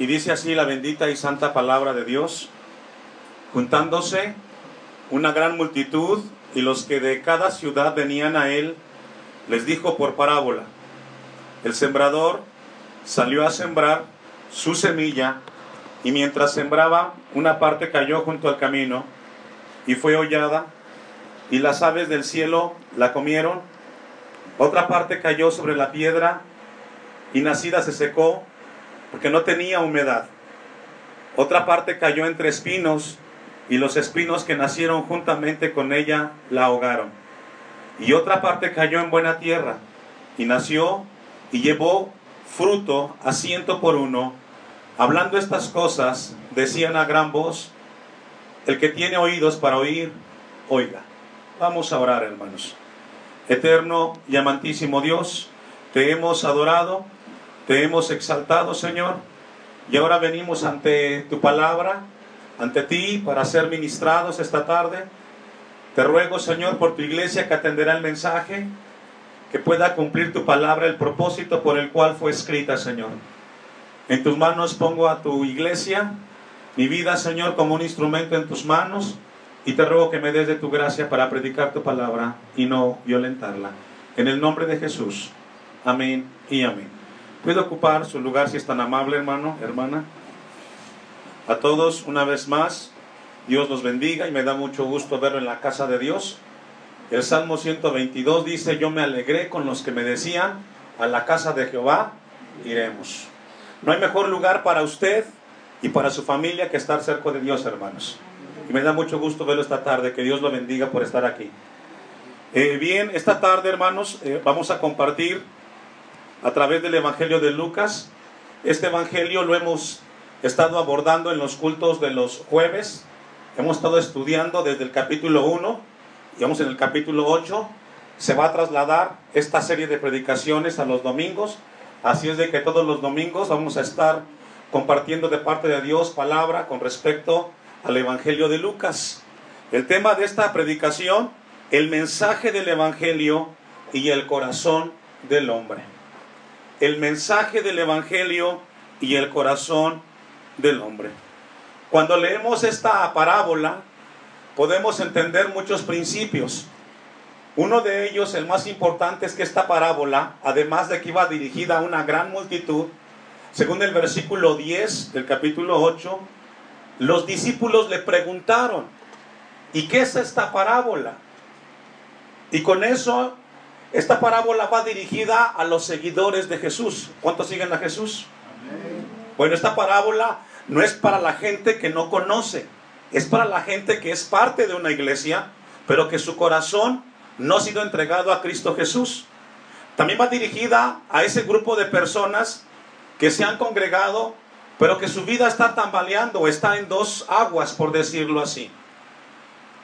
Y dice así la bendita y santa palabra de Dios, juntándose una gran multitud y los que de cada ciudad venían a él, les dijo por parábola, el sembrador salió a sembrar su semilla y mientras sembraba, una parte cayó junto al camino y fue hollada y las aves del cielo la comieron, otra parte cayó sobre la piedra y nacida se secó porque no tenía humedad. Otra parte cayó entre espinos y los espinos que nacieron juntamente con ella la ahogaron. Y otra parte cayó en buena tierra y nació y llevó fruto a ciento por uno. Hablando estas cosas, decían a gran voz, el que tiene oídos para oír, oiga. Vamos a orar, hermanos. Eterno y amantísimo Dios, te hemos adorado, te hemos exaltado, Señor, y ahora venimos ante tu palabra, ante ti, para ser ministrados esta tarde. Te ruego, Señor, por tu iglesia que atenderá el mensaje, que pueda cumplir tu palabra, el propósito por el cual fue escrita, Señor. En tus manos pongo a tu iglesia, mi vida, Señor, como un instrumento en tus manos, y te ruego que me des de tu gracia para predicar tu palabra y no violentarla. En el nombre de Jesús. Amén y amén. ¿Puede ocupar su lugar si es tan amable, hermano, hermana? A todos, una vez más, Dios los bendiga y me da mucho gusto verlo en la casa de Dios. El Salmo 122 dice, yo me alegré con los que me decían, a la casa de Jehová iremos. No hay mejor lugar para usted y para su familia que estar cerca de Dios, hermanos. Y me da mucho gusto verlo esta tarde, que Dios lo bendiga por estar aquí. Eh, bien, esta tarde, hermanos, eh, vamos a compartir a través del Evangelio de Lucas. Este Evangelio lo hemos estado abordando en los cultos de los jueves. Hemos estado estudiando desde el capítulo 1 y vamos en el capítulo 8. Se va a trasladar esta serie de predicaciones a los domingos. Así es de que todos los domingos vamos a estar compartiendo de parte de Dios palabra con respecto al Evangelio de Lucas. El tema de esta predicación, el mensaje del Evangelio y el corazón del hombre. El mensaje del Evangelio y el corazón del hombre. Cuando leemos esta parábola, podemos entender muchos principios. Uno de ellos, el más importante, es que esta parábola, además de que iba dirigida a una gran multitud, según el versículo 10 del capítulo 8, los discípulos le preguntaron, ¿y qué es esta parábola? Y con eso, esta parábola va dirigida a los seguidores de Jesús. ¿Cuántos siguen a Jesús? Bueno, esta parábola no es para la gente que no conoce, es para la gente que es parte de una iglesia, pero que su corazón no ha sido entregado a Cristo Jesús. También va dirigida a ese grupo de personas que se han congregado, pero que su vida está tambaleando, está en dos aguas, por decirlo así.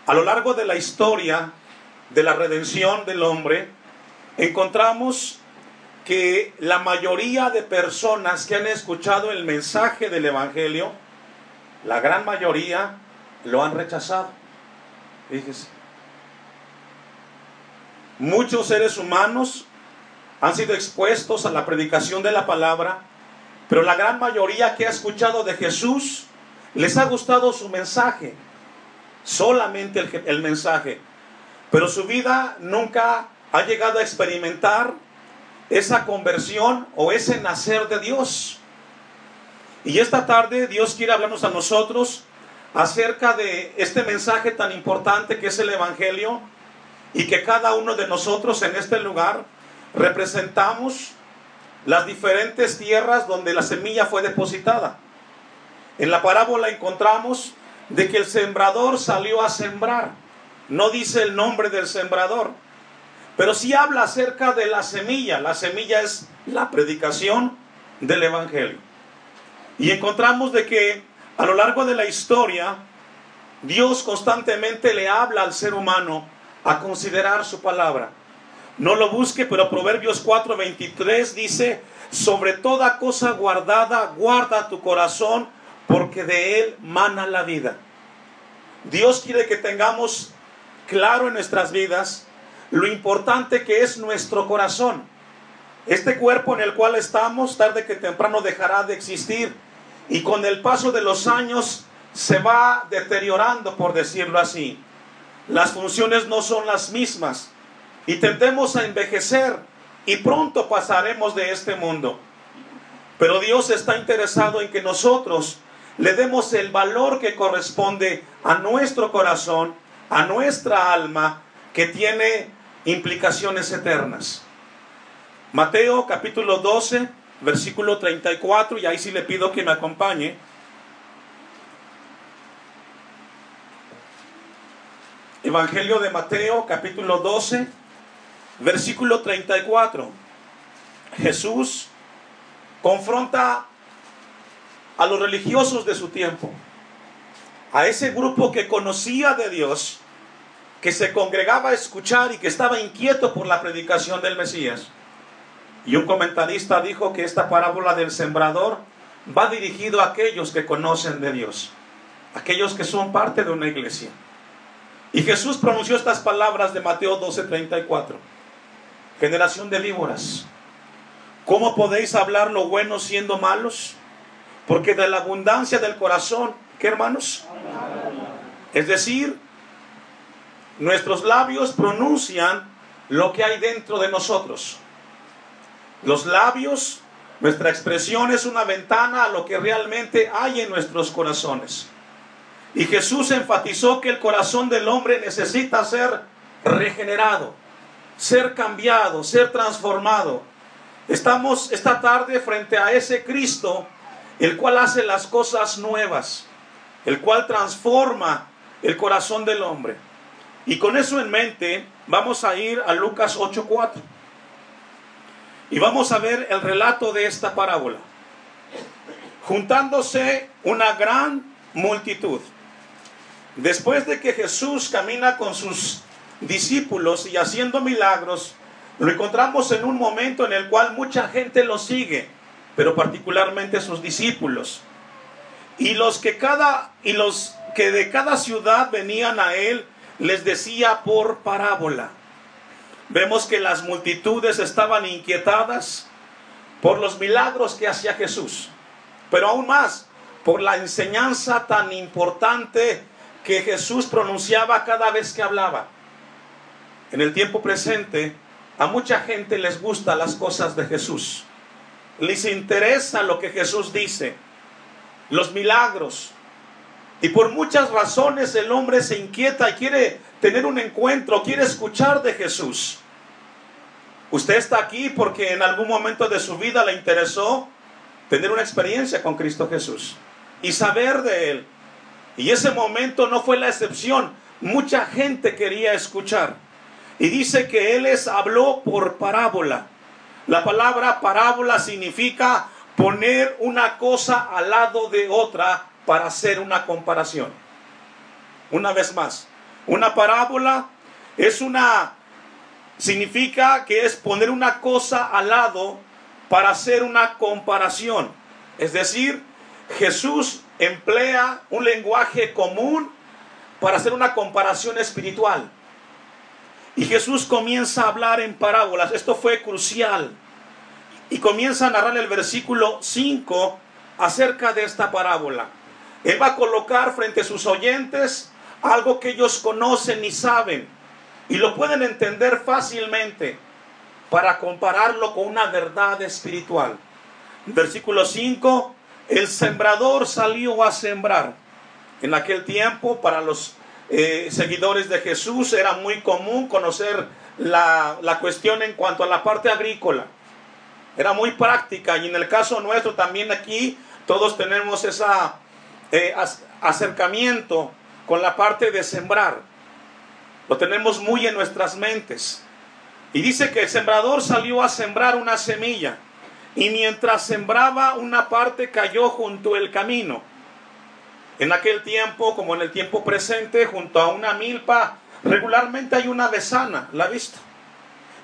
A lo largo de la historia de la redención del hombre, encontramos que la mayoría de personas que han escuchado el mensaje del Evangelio, la gran mayoría lo han rechazado. Fíjese. Muchos seres humanos han sido expuestos a la predicación de la palabra, pero la gran mayoría que ha escuchado de Jesús les ha gustado su mensaje, solamente el, el mensaje, pero su vida nunca ha llegado a experimentar esa conversión o ese nacer de Dios. Y esta tarde Dios quiere hablarnos a nosotros acerca de este mensaje tan importante que es el Evangelio y que cada uno de nosotros en este lugar representamos las diferentes tierras donde la semilla fue depositada. En la parábola encontramos de que el sembrador salió a sembrar. No dice el nombre del sembrador, pero sí habla acerca de la semilla. La semilla es la predicación del Evangelio. Y encontramos de que a lo largo de la historia, Dios constantemente le habla al ser humano a considerar su palabra. No lo busque, pero Proverbios 4:23 dice, sobre toda cosa guardada, guarda tu corazón, porque de él mana la vida. Dios quiere que tengamos claro en nuestras vidas lo importante que es nuestro corazón. Este cuerpo en el cual estamos, tarde que temprano dejará de existir. y con el paso de los años se va deteriorando, por decirlo así. Las funciones no son las mismas y tendemos a envejecer y pronto pasaremos de este mundo. Pero Dios está interesado en que nosotros le demos el valor que corresponde a nuestro corazón, a nuestra alma, que tiene implicaciones eternas. Mateo capítulo 12, versículo 34, y ahí sí le pido que me acompañe. Evangelio de Mateo capítulo 12, versículo 34. Jesús confronta a los religiosos de su tiempo, a ese grupo que conocía de Dios, que se congregaba a escuchar y que estaba inquieto por la predicación del Mesías. Y un comentarista dijo que esta parábola del sembrador va dirigido a aquellos que conocen de Dios, aquellos que son parte de una iglesia. Y Jesús pronunció estas palabras de Mateo 12:34. Generación de víboras, ¿cómo podéis hablar lo bueno siendo malos? Porque de la abundancia del corazón, ¿qué hermanos? Es decir, nuestros labios pronuncian lo que hay dentro de nosotros. Los labios, nuestra expresión es una ventana a lo que realmente hay en nuestros corazones. Y Jesús enfatizó que el corazón del hombre necesita ser regenerado, ser cambiado, ser transformado. Estamos esta tarde frente a ese Cristo el cual hace las cosas nuevas, el cual transforma el corazón del hombre. Y con eso en mente, vamos a ir a Lucas 8:4. Y vamos a ver el relato de esta parábola. Juntándose una gran multitud. Después de que Jesús camina con sus discípulos y haciendo milagros, lo encontramos en un momento en el cual mucha gente lo sigue pero particularmente sus discípulos. Y los que cada y los que de cada ciudad venían a él les decía por parábola. Vemos que las multitudes estaban inquietadas por los milagros que hacía Jesús, pero aún más por la enseñanza tan importante que Jesús pronunciaba cada vez que hablaba. En el tiempo presente, a mucha gente les gustan las cosas de Jesús les interesa lo que Jesús dice, los milagros. Y por muchas razones el hombre se inquieta y quiere tener un encuentro, quiere escuchar de Jesús. Usted está aquí porque en algún momento de su vida le interesó tener una experiencia con Cristo Jesús y saber de Él. Y ese momento no fue la excepción. Mucha gente quería escuchar. Y dice que Él les habló por parábola. La palabra parábola significa poner una cosa al lado de otra para hacer una comparación. Una vez más, una parábola es una significa que es poner una cosa al lado para hacer una comparación. Es decir, Jesús emplea un lenguaje común para hacer una comparación espiritual. Y Jesús comienza a hablar en parábolas. Esto fue crucial. Y comienza a narrar el versículo 5 acerca de esta parábola. Él va a colocar frente a sus oyentes algo que ellos conocen y saben. Y lo pueden entender fácilmente para compararlo con una verdad espiritual. Versículo 5, el sembrador salió a sembrar. En aquel tiempo, para los eh, seguidores de Jesús era muy común conocer la, cuestión en cuanto a la parte agrícola. Era muy práctica y en el caso nuestro también aquí todos tenemos ese eh, acercamiento con la parte de sembrar. Lo tenemos muy en nuestras mentes. Y dice que el sembrador salió a sembrar una semilla y mientras sembraba una parte cayó junto al camino en aquel tiempo, como en el tiempo presente, junto a una milpa, regularmente hay una besana, ¿la ha visto?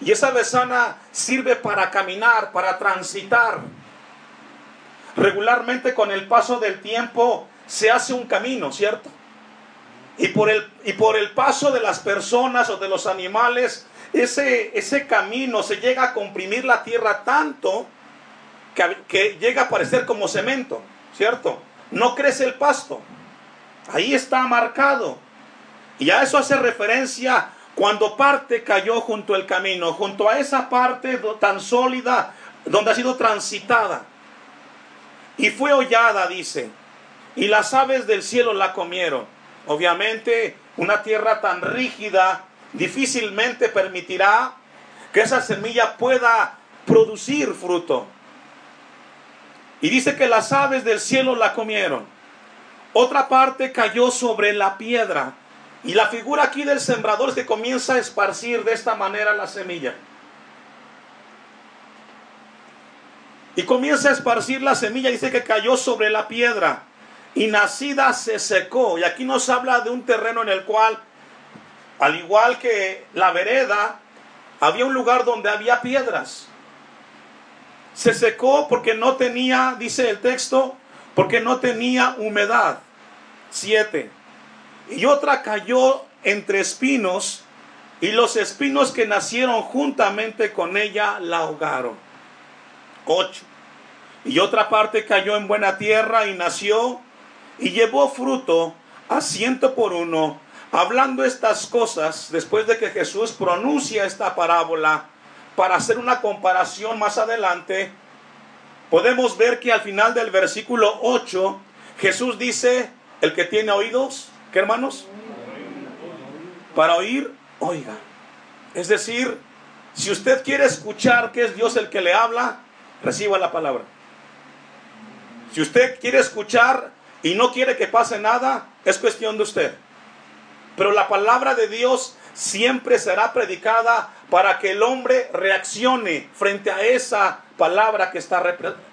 Y esa besana sirve para caminar, para transitar. Regularmente con el paso del tiempo se hace un camino, ¿cierto? Y por el, y por el paso de las personas o de los animales, ese, ese camino se llega a comprimir la tierra tanto que, que llega a parecer como cemento. ¿cierto? No crece el pasto. Ahí está marcado. Y a eso hace referencia cuando parte cayó junto al camino, junto a esa parte tan sólida donde ha sido transitada. Y fue hollada, dice, y las aves del cielo la comieron. Obviamente, una tierra tan rígida difícilmente permitirá que esa semilla pueda producir fruto. Y dice que las aves del cielo la comieron. Otra parte cayó sobre la piedra. Y la figura aquí del sembrador es que comienza a esparcir de esta manera la semilla. Y comienza a esparcir la semilla, dice que cayó sobre la piedra y nacida se secó. Y aquí nos habla de un terreno en el cual, al igual que la vereda, había un lugar donde había piedras. Se secó porque no tenía, dice el texto, porque no tenía humedad. Siete. Y otra cayó entre espinos y los espinos que nacieron juntamente con ella la ahogaron. Ocho. Y otra parte cayó en buena tierra y nació y llevó fruto a ciento por uno. Hablando estas cosas, después de que Jesús pronuncia esta parábola, para hacer una comparación más adelante, podemos ver que al final del versículo 8, Jesús dice, el que tiene oídos, ¿qué hermanos? Para oír, oiga. Es decir, si usted quiere escuchar que es Dios el que le habla, reciba la palabra. Si usted quiere escuchar y no quiere que pase nada, es cuestión de usted. Pero la palabra de Dios siempre será predicada para que el hombre reaccione frente a esa palabra que está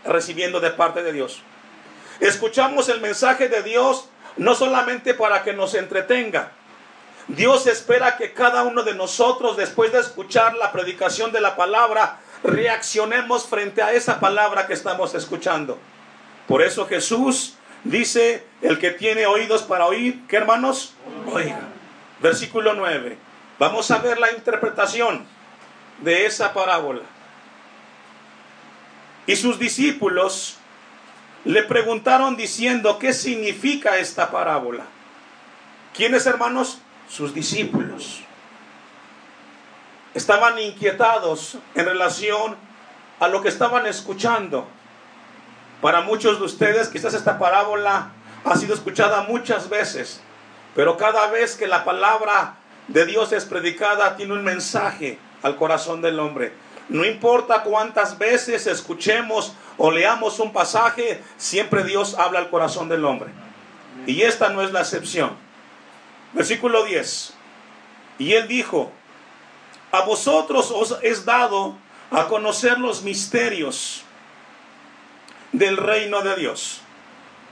recibiendo de parte de Dios. Escuchamos el mensaje de Dios no solamente para que nos entretenga. Dios espera que cada uno de nosotros, después de escuchar la predicación de la palabra, reaccionemos frente a esa palabra que estamos escuchando. Por eso Jesús Dice, el que tiene oídos para oír, ¿qué hermanos? Oiga. Versículo 9. Vamos a ver la interpretación de esa parábola. Y sus discípulos le preguntaron diciendo, ¿qué significa esta parábola? ¿Quiénes hermanos? Sus discípulos. Estaban inquietados en relación a lo que estaban escuchando. Para muchos de ustedes quizás esta parábola ha sido escuchada muchas veces, pero cada vez que la palabra de Dios es predicada tiene un mensaje al corazón del hombre. No importa cuántas veces escuchemos o leamos un pasaje, siempre Dios habla al corazón del hombre. Y esta no es la excepción. Versículo 10. Y él dijo, a vosotros os es dado a conocer los misterios del reino de Dios.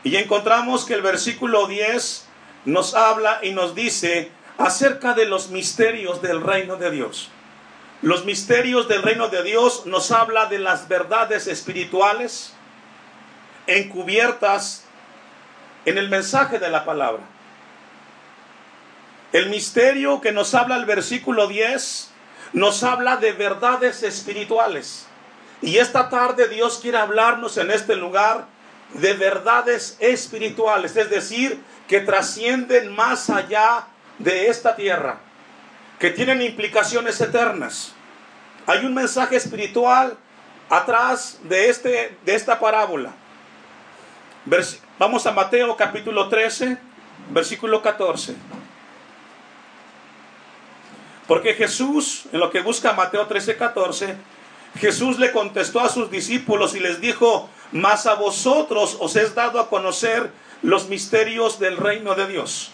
Y encontramos que el versículo 10 nos habla y nos dice acerca de los misterios del reino de Dios. Los misterios del reino de Dios nos habla de las verdades espirituales encubiertas en el mensaje de la palabra. El misterio que nos habla el versículo 10 nos habla de verdades espirituales. Y esta tarde Dios quiere hablarnos en este lugar de verdades espirituales, es decir, que trascienden más allá de esta tierra, que tienen implicaciones eternas. Hay un mensaje espiritual atrás de, este, de esta parábola. Vamos a Mateo capítulo 13, versículo 14. Porque Jesús, en lo que busca Mateo 13, 14, Jesús le contestó a sus discípulos y les dijo, mas a vosotros os es dado a conocer los misterios del reino de Dios.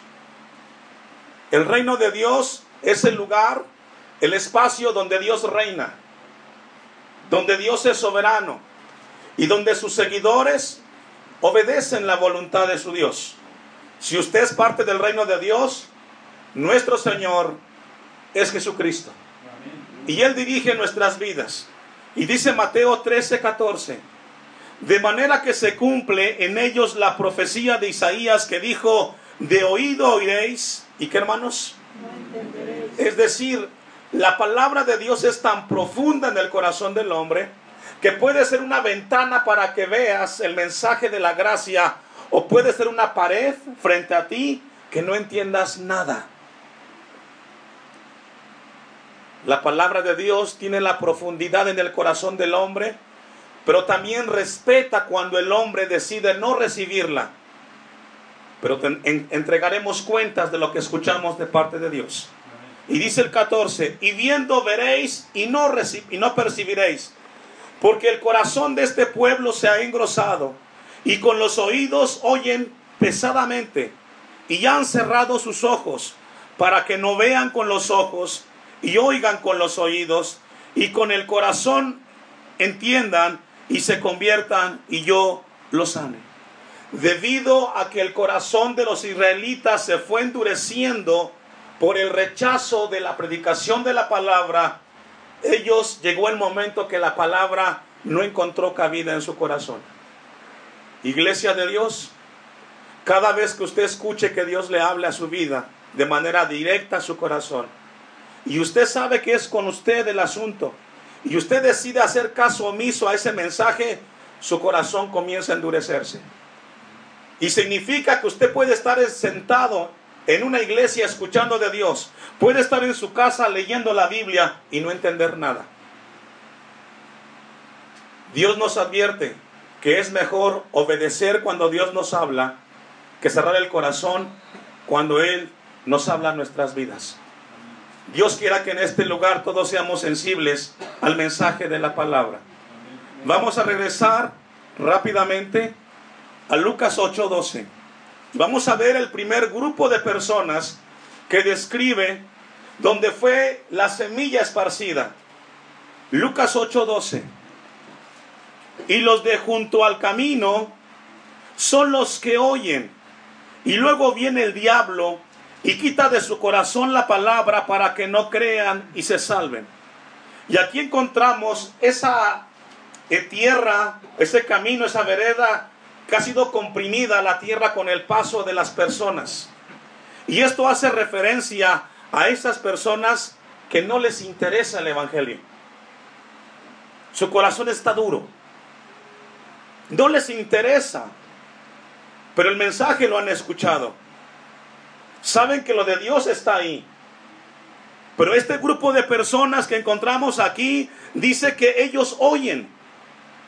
El reino de Dios es el lugar, el espacio donde Dios reina, donde Dios es soberano y donde sus seguidores obedecen la voluntad de su Dios. Si usted es parte del reino de Dios, nuestro Señor es Jesucristo. Y Él dirige nuestras vidas. Y dice Mateo 13, 14, de manera que se cumple en ellos la profecía de Isaías que dijo, de oído oiréis, ¿y qué hermanos? es decir, la palabra de Dios es tan profunda en el corazón del hombre que puede ser una ventana para que veas el mensaje de la gracia o puede ser una pared frente a ti que no entiendas nada. La palabra de Dios tiene la profundidad en el corazón del hombre, pero también respeta cuando el hombre decide no recibirla. Pero entregaremos cuentas de lo que escuchamos de parte de Dios. Y dice el 14, y viendo veréis y no, y no percibiréis, porque el corazón de este pueblo se ha engrosado, y con los oídos oyen pesadamente, y han cerrado sus ojos, para que no vean con los ojos, y oigan con los oídos, y con el corazón entiendan y se conviertan, y yo los sane. Debido a que el corazón de los israelitas se fue endureciendo por el rechazo de la predicación de la palabra, ellos llegó el momento que la palabra no encontró cabida en su corazón. Iglesia de Dios, cada vez que usted escuche que Dios le hable a su vida de manera directa a su corazón, y usted sabe que es con usted el asunto, y usted decide hacer caso omiso a ese mensaje, su corazón comienza a endurecerse. Y significa que usted puede estar sentado en una iglesia escuchando de Dios, puede estar en su casa leyendo la Biblia y no entender nada. Dios nos advierte que es mejor obedecer cuando Dios nos habla que cerrar el corazón cuando Él nos habla nuestras vidas. Dios quiera que en este lugar todos seamos sensibles al mensaje de la palabra. Vamos a regresar rápidamente a Lucas 8:12. Vamos a ver el primer grupo de personas que describe donde fue la semilla esparcida. Lucas 8:12. Y los de junto al camino son los que oyen. Y luego viene el diablo y quita de su corazón la palabra para que no crean y se salven. Y aquí encontramos esa eh, tierra, ese camino, esa vereda que ha sido comprimida la tierra con el paso de las personas. Y esto hace referencia a esas personas que no les interesa el Evangelio. Su corazón está duro. No les interesa. Pero el mensaje lo han escuchado. Saben que lo de Dios está ahí. Pero este grupo de personas que encontramos aquí dice que ellos oyen,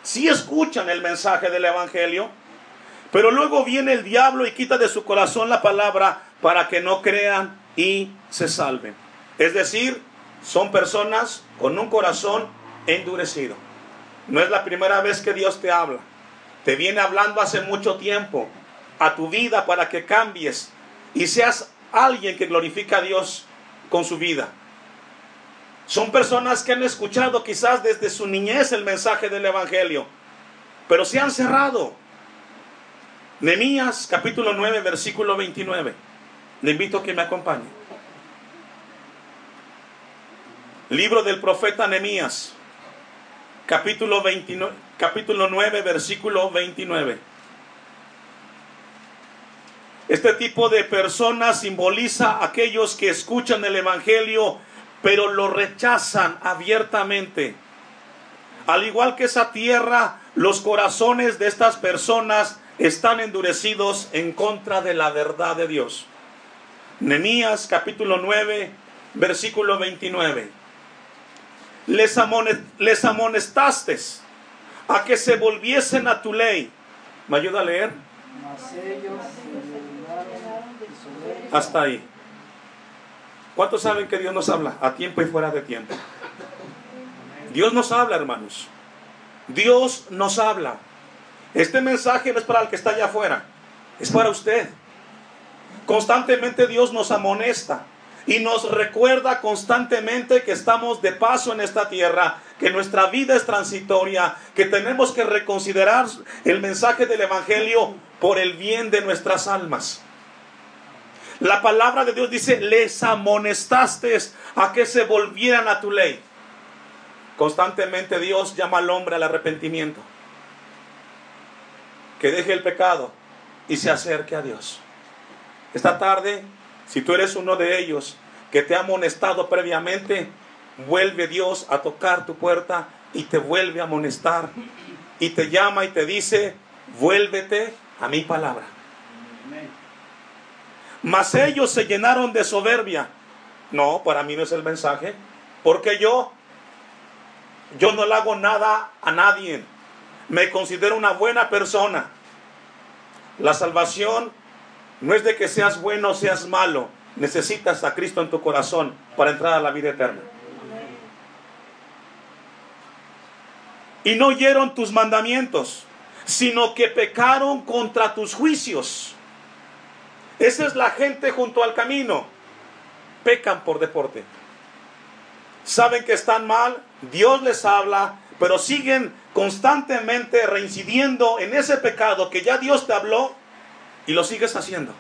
sí escuchan el mensaje del Evangelio, pero luego viene el diablo y quita de su corazón la palabra para que no crean y se salven. Es decir, son personas con un corazón endurecido. No es la primera vez que Dios te habla. Te viene hablando hace mucho tiempo a tu vida para que cambies y seas alguien que glorifica a Dios con su vida. Son personas que han escuchado quizás desde su niñez el mensaje del Evangelio, pero se han cerrado. Nemías capítulo 9, versículo 29. Le invito a que me acompañe. Libro del profeta Nemías, capítulo, 29, capítulo 9, versículo 29. Este tipo de personas simboliza a aquellos que escuchan el Evangelio, pero lo rechazan abiertamente. Al igual que esa tierra, los corazones de estas personas están endurecidos en contra de la verdad de Dios. Nemías capítulo 9, versículo 29. Les, les amonestaste a que se volviesen a tu ley. ¿Me ayuda a leer? Hasta ahí. ¿Cuántos saben que Dios nos habla a tiempo y fuera de tiempo? Dios nos habla, hermanos. Dios nos habla. Este mensaje no es para el que está allá afuera, es para usted. Constantemente Dios nos amonesta y nos recuerda constantemente que estamos de paso en esta tierra, que nuestra vida es transitoria, que tenemos que reconsiderar el mensaje del Evangelio por el bien de nuestras almas. La palabra de Dios dice, les amonestaste a que se volvieran a tu ley. Constantemente Dios llama al hombre al arrepentimiento. Que deje el pecado y se acerque a Dios. Esta tarde, si tú eres uno de ellos que te ha amonestado previamente, vuelve Dios a tocar tu puerta y te vuelve a amonestar y te llama y te dice, vuélvete a mi palabra. Mas ellos se llenaron de soberbia. No, para mí no es el mensaje. Porque yo, yo no le hago nada a nadie. Me considero una buena persona. La salvación no es de que seas bueno o seas malo. Necesitas a Cristo en tu corazón para entrar a la vida eterna. Y no oyeron tus mandamientos, sino que pecaron contra tus juicios. Esa es la gente junto al camino. Pecan por deporte. Saben que están mal, Dios les habla, pero siguen constantemente reincidiendo en ese pecado que ya Dios te habló y lo sigues haciendo.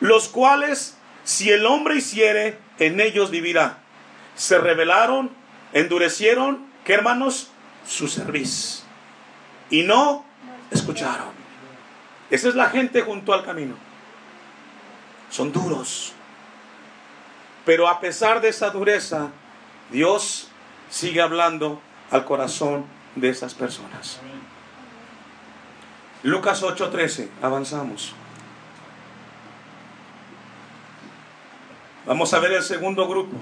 Los cuales, si el hombre hiciere, en ellos vivirá. Se rebelaron, endurecieron, ¿qué hermanos? Su servicio. Y no escucharon. Esa es la gente junto al camino. Son duros. Pero a pesar de esa dureza, Dios sigue hablando al corazón de esas personas. Lucas 8:13, avanzamos. Vamos a ver el segundo grupo.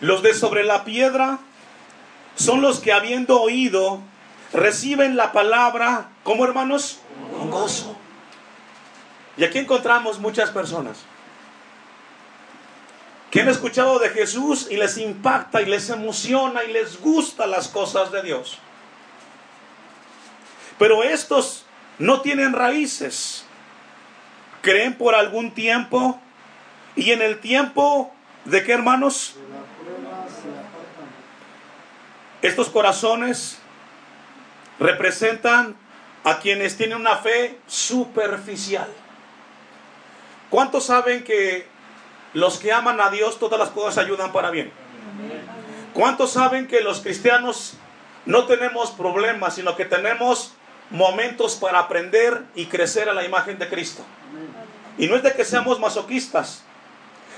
Los de sobre la piedra son los que habiendo oído reciben la palabra, como hermanos? Con gozo. Y aquí encontramos muchas personas que han escuchado de Jesús y les impacta y les emociona y les gusta las cosas de Dios. Pero estos no tienen raíces. Creen por algún tiempo y en el tiempo de qué hermanos? Estos corazones representan a quienes tienen una fe superficial. ¿Cuántos saben que los que aman a Dios todas las cosas ayudan para bien? ¿Cuántos saben que los cristianos no tenemos problemas, sino que tenemos momentos para aprender y crecer a la imagen de Cristo? Y no es de que seamos masoquistas,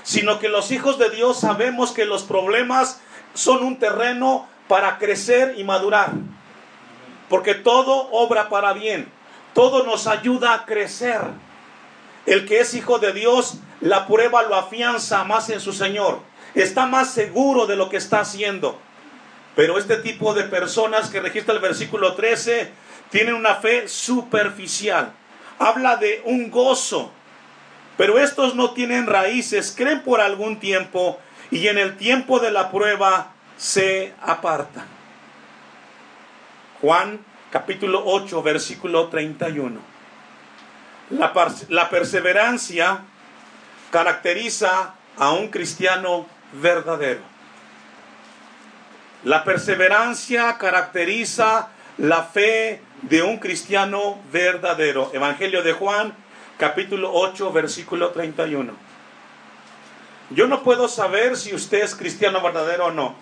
sino que los hijos de Dios sabemos que los problemas son un terreno para crecer y madurar. Porque todo obra para bien, todo nos ayuda a crecer. El que es hijo de Dios, la prueba lo afianza más en su Señor. Está más seguro de lo que está haciendo. Pero este tipo de personas que registra el versículo 13 tienen una fe superficial. Habla de un gozo. Pero estos no tienen raíces, creen por algún tiempo y en el tiempo de la prueba se apartan. Juan capítulo 8, versículo 31. La, la perseverancia caracteriza a un cristiano verdadero. La perseverancia caracteriza la fe de un cristiano verdadero. Evangelio de Juan, capítulo 8, versículo 31. Yo no puedo saber si usted es cristiano verdadero o no,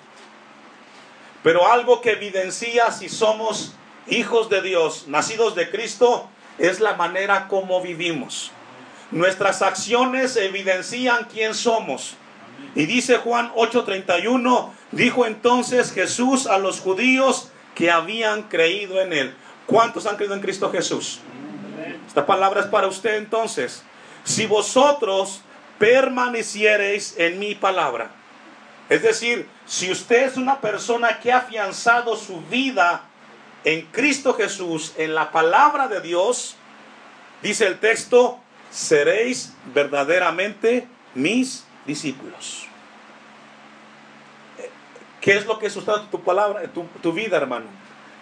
pero algo que evidencia si somos hijos de Dios, nacidos de Cristo, es la manera como vivimos. Nuestras acciones evidencian quién somos. Y dice Juan 8:31, dijo entonces Jesús a los judíos que habían creído en él. ¿Cuántos han creído en Cristo Jesús? Esta palabra es para usted entonces. Si vosotros permaneciereis en mi palabra. Es decir, si usted es una persona que ha afianzado su vida en Cristo Jesús, en la palabra de Dios, dice el texto, seréis verdaderamente mis discípulos. ¿Qué es lo que sustenta tu palabra, tu, vida, hermano?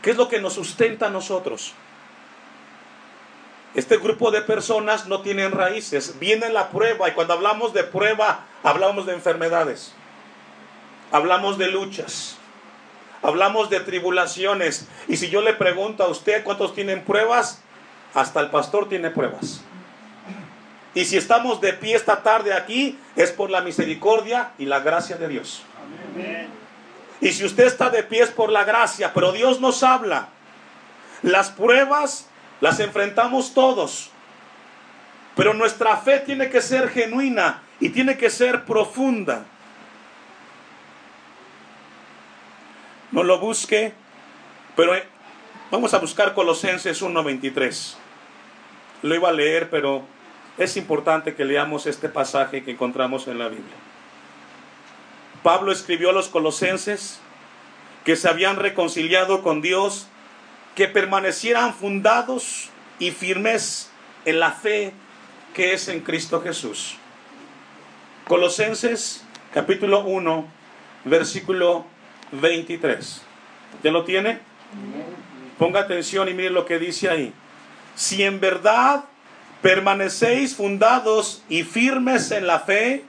¿Qué es lo que nos sustenta a nosotros? Este grupo de personas no tienen raíces. Viene la prueba y cuando hablamos de prueba, hablamos de enfermedades. Hablamos de luchas. Hablamos de tribulaciones. Y si yo le pregunto a usted cuántos tienen pruebas, hasta el pastor tiene pruebas. Y si estamos de pie esta tarde aquí, es por la misericordia y la gracia de Dios. Y si usted está de pie es por la gracia, pero Dios nos habla. Las pruebas las enfrentamos todos. Pero nuestra fe tiene que ser genuina y tiene que ser profunda. No lo busque, pero eh, vamos a buscar Colosenses 1.23. Lo iba a leer, pero es importante que leamos este pasaje que encontramos en la Biblia. Pablo escribió a los colosenses que se habían reconciliado con Dios, que permanecieran fundados y firmes en la fe que es en Cristo Jesús. Colosenses capítulo 1, versículo 23. ¿Ya lo tiene? Ponga atención y mire lo que dice ahí. Si en verdad permanecéis fundados y firmes en la fe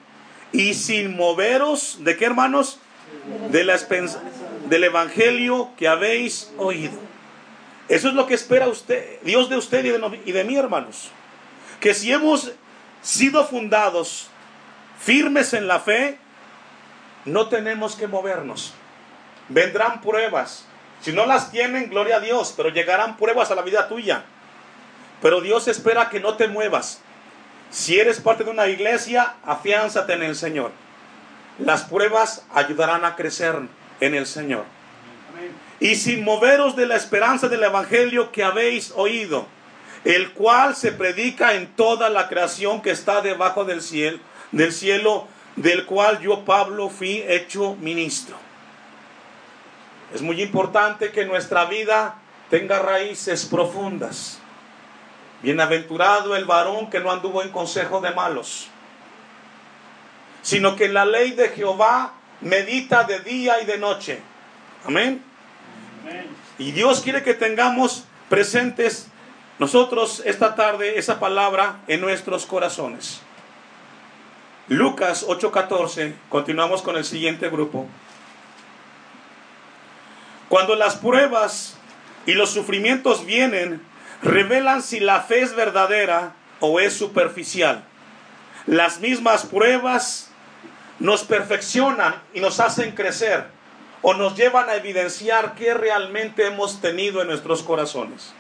y sin moveros, ¿de qué hermanos? De la, del evangelio que habéis oído. Eso es lo que espera usted, Dios de usted y de, y de mí, hermanos. Que si hemos sido fundados firmes en la fe, no tenemos que movernos. Vendrán pruebas. Si no las tienen, gloria a Dios, pero llegarán pruebas a la vida tuya. Pero Dios espera que no te muevas. Si eres parte de una iglesia, afiánzate en el Señor. Las pruebas ayudarán a crecer en el Señor. Y sin moveros de la esperanza del Evangelio que habéis oído, el cual se predica en toda la creación que está debajo del cielo, del cielo, del cual yo Pablo fui hecho ministro. Es muy importante que nuestra vida tenga raíces profundas. Bienaventurado el varón que no anduvo en consejo de malos, sino que la ley de Jehová medita de día y de noche. Amén. Y Dios quiere que tengamos presentes nosotros esta tarde esa palabra en nuestros corazones. Lucas 8:14, continuamos con el siguiente grupo. Cuando las pruebas y los sufrimientos vienen, revelan si la fe es verdadera o es superficial. Las mismas pruebas nos perfeccionan y nos hacen crecer o nos llevan a evidenciar qué realmente hemos tenido en nuestros corazones.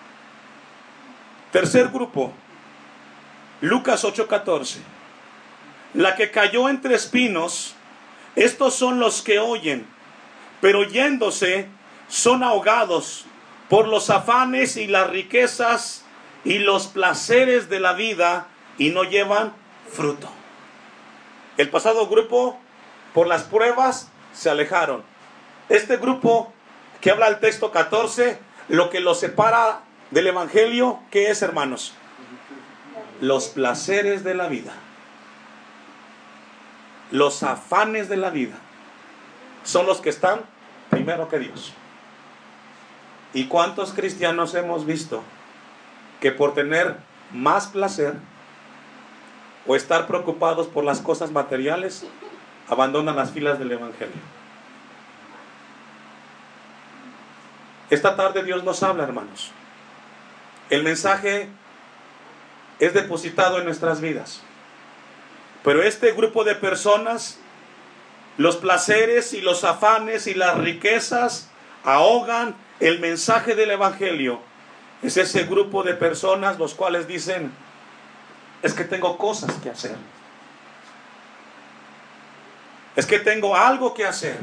Tercer grupo, Lucas 8:14. La que cayó entre espinos, estos son los que oyen, pero yéndose son ahogados por los afanes y las riquezas y los placeres de la vida y no llevan fruto. El pasado grupo, por las pruebas, se alejaron. Este grupo que habla el texto 14, lo que los separa del Evangelio, ¿qué es, hermanos? Los placeres de la vida. Los afanes de la vida son los que están primero que Dios. ¿Y cuántos cristianos hemos visto que por tener más placer o estar preocupados por las cosas materiales, abandonan las filas del Evangelio? Esta tarde Dios nos habla, hermanos. El mensaje es depositado en nuestras vidas. Pero este grupo de personas, los placeres y los afanes y las riquezas ahogan el mensaje del Evangelio es ese grupo de personas los cuales dicen, es que tengo cosas que hacer. Es que tengo algo que hacer.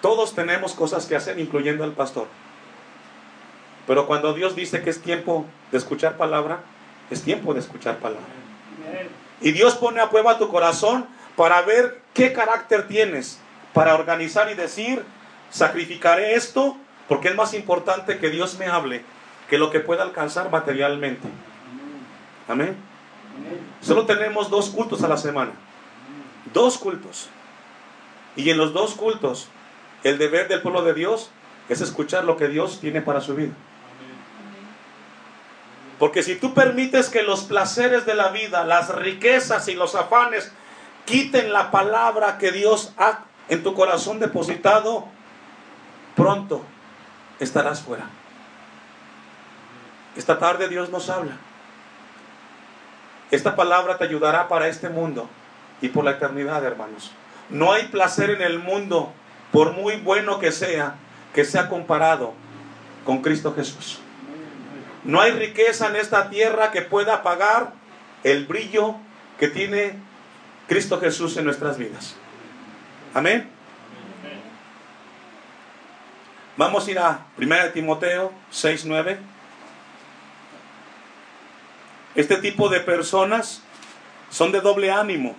Todos tenemos cosas que hacer, incluyendo el pastor. Pero cuando Dios dice que es tiempo de escuchar palabra, es tiempo de escuchar palabra. Y Dios pone a prueba tu corazón para ver qué carácter tienes, para organizar y decir, sacrificaré esto porque es más importante que Dios me hable que lo que pueda alcanzar materialmente. Amén. Solo tenemos dos cultos a la semana. Dos cultos. Y en los dos cultos, el deber del pueblo de Dios es escuchar lo que Dios tiene para su vida. Porque si tú permites que los placeres de la vida, las riquezas y los afanes quiten la palabra que Dios ha en tu corazón depositado, pronto estarás fuera. Esta tarde Dios nos habla. Esta palabra te ayudará para este mundo y por la eternidad, hermanos. No hay placer en el mundo, por muy bueno que sea, que sea comparado con Cristo Jesús. No hay riqueza en esta tierra que pueda pagar el brillo que tiene Cristo Jesús en nuestras vidas. Amén. Vamos a ir a 1 Timoteo 6, 9. Este tipo de personas son de doble ánimo.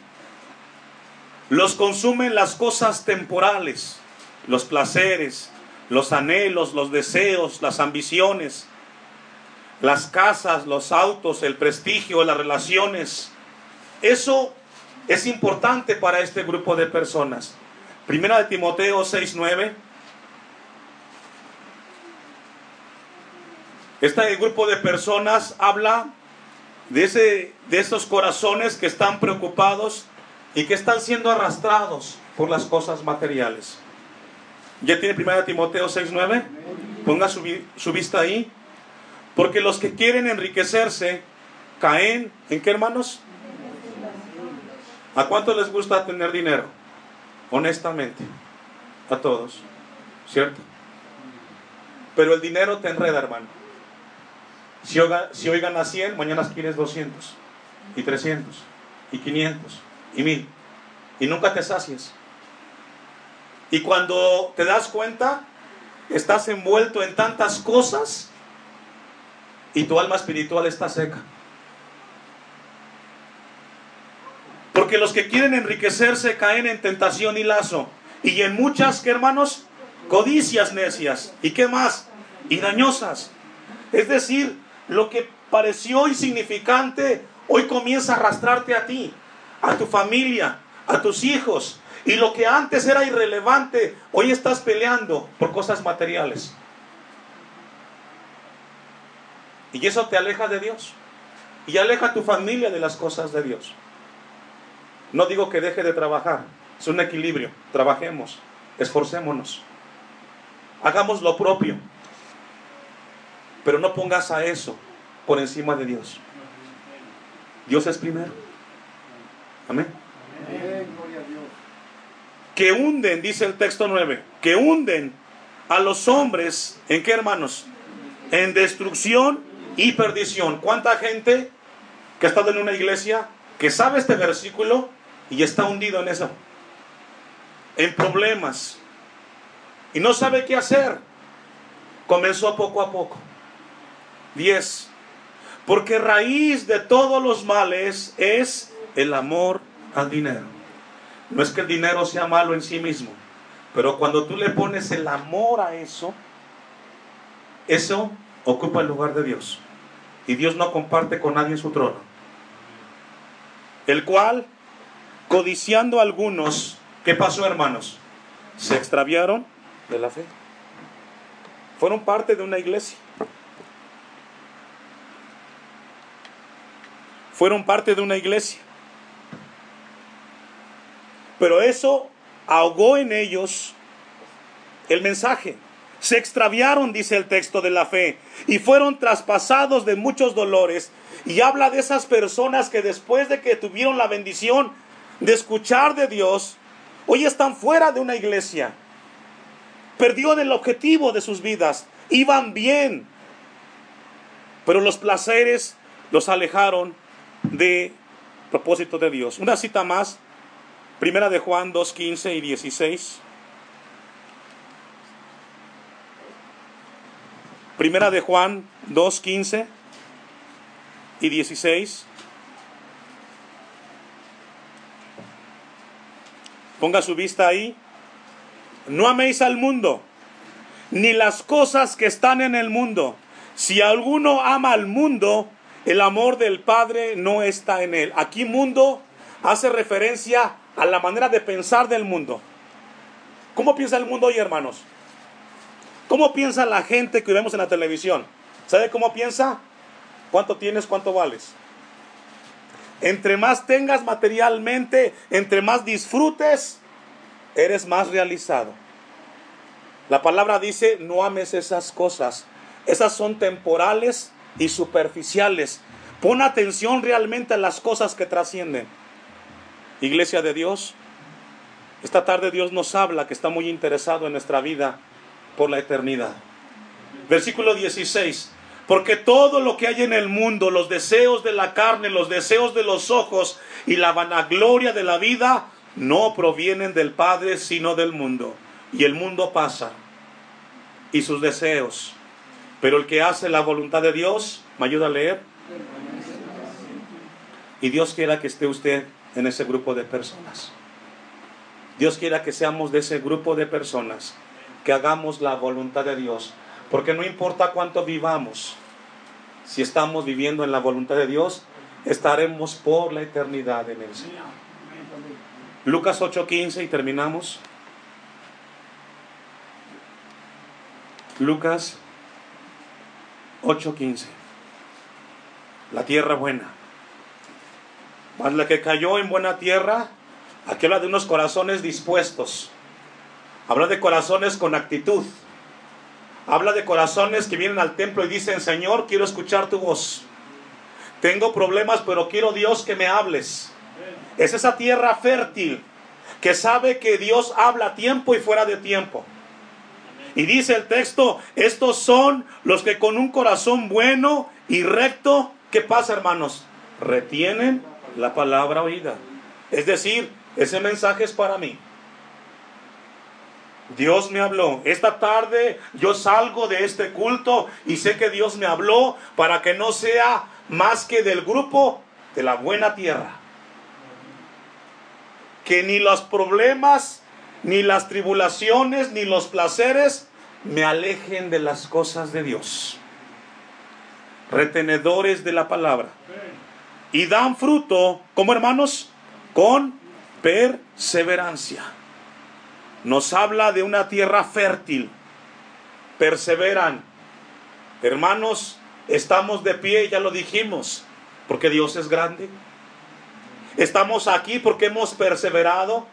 Los consumen las cosas temporales, los placeres, los anhelos, los deseos, las ambiciones, las casas, los autos, el prestigio, las relaciones. Eso es importante para este grupo de personas. Primera de Timoteo 6:9. Este grupo de personas habla de, ese, de esos corazones que están preocupados y que están siendo arrastrados por las cosas materiales. ¿Ya tiene primera de Timoteo 6:9? Ponga su, su vista ahí. Porque los que quieren enriquecerse caen en qué hermanos? ¿A cuánto les gusta tener dinero? Honestamente, a todos, ¿cierto? Pero el dinero te enreda, hermano. Si hoy, si hoy ganas 100, mañana quieres 200, y 300, y 500, y 1000. Y nunca te sacies. Y cuando te das cuenta, estás envuelto en tantas cosas y tu alma espiritual está seca. Porque los que quieren enriquecerse caen en tentación y lazo. Y en muchas, ¿qué hermanos? Codicias necias. ¿Y qué más? Y dañosas. Es decir, lo que pareció insignificante, hoy comienza a arrastrarte a ti, a tu familia, a tus hijos. Y lo que antes era irrelevante, hoy estás peleando por cosas materiales. Y eso te aleja de Dios. Y aleja a tu familia de las cosas de Dios. No digo que deje de trabajar. Es un equilibrio. Trabajemos. Esforcémonos. Hagamos lo propio. Pero no pongas a eso por encima de Dios. Dios es primero. Amén. Que hunden, dice el texto 9, que hunden a los hombres, ¿en qué hermanos? En destrucción y perdición. ¿Cuánta gente que ha estado en una iglesia que sabe este versículo y está hundido en eso? En problemas. Y no sabe qué hacer. Comenzó poco a poco. 10. Porque raíz de todos los males es el amor al dinero. No es que el dinero sea malo en sí mismo, pero cuando tú le pones el amor a eso, eso ocupa el lugar de Dios. Y Dios no comparte con nadie su trono. El cual, codiciando a algunos, ¿qué pasó hermanos? Se extraviaron de la fe. Fueron parte de una iglesia. Fueron parte de una iglesia. Pero eso ahogó en ellos el mensaje. Se extraviaron, dice el texto de la fe, y fueron traspasados de muchos dolores. Y habla de esas personas que después de que tuvieron la bendición de escuchar de Dios, hoy están fuera de una iglesia. Perdieron el objetivo de sus vidas. Iban bien, pero los placeres los alejaron de propósito de Dios. Una cita más, primera de Juan 2, 15 y 16. Primera de Juan 2, 15 y 16. Ponga su vista ahí. No améis al mundo, ni las cosas que están en el mundo. Si alguno ama al mundo, el amor del Padre no está en él. Aquí mundo hace referencia a la manera de pensar del mundo. ¿Cómo piensa el mundo hoy, hermanos? ¿Cómo piensa la gente que vemos en la televisión? ¿Sabe cómo piensa? ¿Cuánto tienes? ¿Cuánto vales? Entre más tengas materialmente, entre más disfrutes, eres más realizado. La palabra dice, no ames esas cosas. Esas son temporales y superficiales. Pon atención realmente a las cosas que trascienden. Iglesia de Dios, esta tarde Dios nos habla que está muy interesado en nuestra vida por la eternidad. Versículo 16. Porque todo lo que hay en el mundo, los deseos de la carne, los deseos de los ojos y la vanagloria de la vida, no provienen del Padre, sino del mundo. Y el mundo pasa. y sus deseos. Pero el que hace la voluntad de Dios, ¿me ayuda a leer? Y Dios quiera que esté usted en ese grupo de personas. Dios quiera que seamos de ese grupo de personas, que hagamos la voluntad de Dios. Porque no importa cuánto vivamos, si estamos viviendo en la voluntad de Dios, estaremos por la eternidad en el Señor. Lucas 8:15 y terminamos. Lucas 8:15. La tierra buena. Más la que cayó en buena tierra, aquí habla de unos corazones dispuestos. Habla de corazones con actitud. Habla de corazones que vienen al templo y dicen, Señor, quiero escuchar tu voz. Tengo problemas, pero quiero Dios que me hables. Es esa tierra fértil que sabe que Dios habla a tiempo y fuera de tiempo. Y dice el texto, estos son los que con un corazón bueno y recto, ¿qué pasa hermanos? Retienen la palabra oída. Es decir, ese mensaje es para mí. Dios me habló. Esta tarde yo salgo de este culto y sé que Dios me habló para que no sea más que del grupo de la buena tierra. Que ni los problemas, ni las tribulaciones, ni los placeres me alejen de las cosas de Dios. Retenedores de la palabra. Y dan fruto, como hermanos, con perseverancia nos habla de una tierra fértil. Perseveran. Hermanos, estamos de pie, ya lo dijimos, porque Dios es grande. Estamos aquí porque hemos perseverado.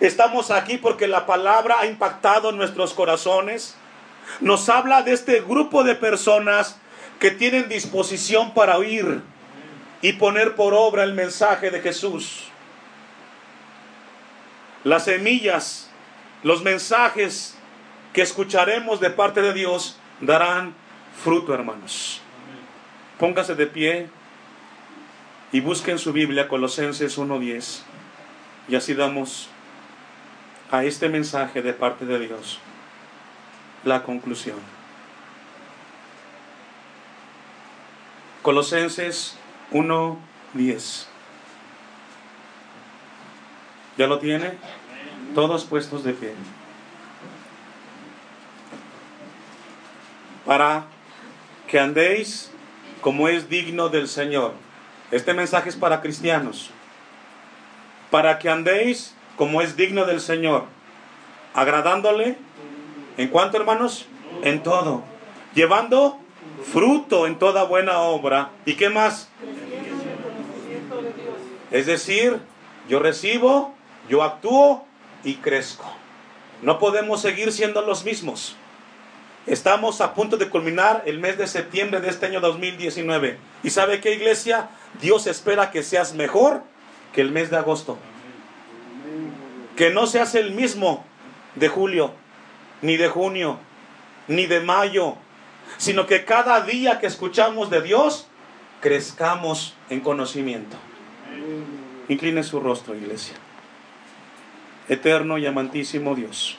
Estamos aquí porque la palabra ha impactado nuestros corazones. Nos habla de este grupo de personas que tienen disposición para oír y poner por obra el mensaje de Jesús. Las semillas los mensajes que escucharemos de parte de Dios darán fruto, hermanos. Póngase de pie y busquen su Biblia, Colosenses 1.10, y así damos a este mensaje de parte de Dios la conclusión. Colosenses 1.10. ¿Ya lo tiene? Todos puestos de pie. Para que andéis como es digno del Señor. Este mensaje es para cristianos. Para que andéis como es digno del Señor. Agradándole. ¿En cuánto, hermanos? En todo. Llevando fruto en toda buena obra. ¿Y qué más? Es decir, yo recibo, yo actúo y crezco. No podemos seguir siendo los mismos. Estamos a punto de culminar el mes de septiembre de este año 2019. ¿Y sabe qué iglesia? Dios espera que seas mejor que el mes de agosto. Que no seas el mismo de julio, ni de junio, ni de mayo, sino que cada día que escuchamos de Dios, crezcamos en conocimiento. Incline su rostro, iglesia eterno y amantísimo Dios.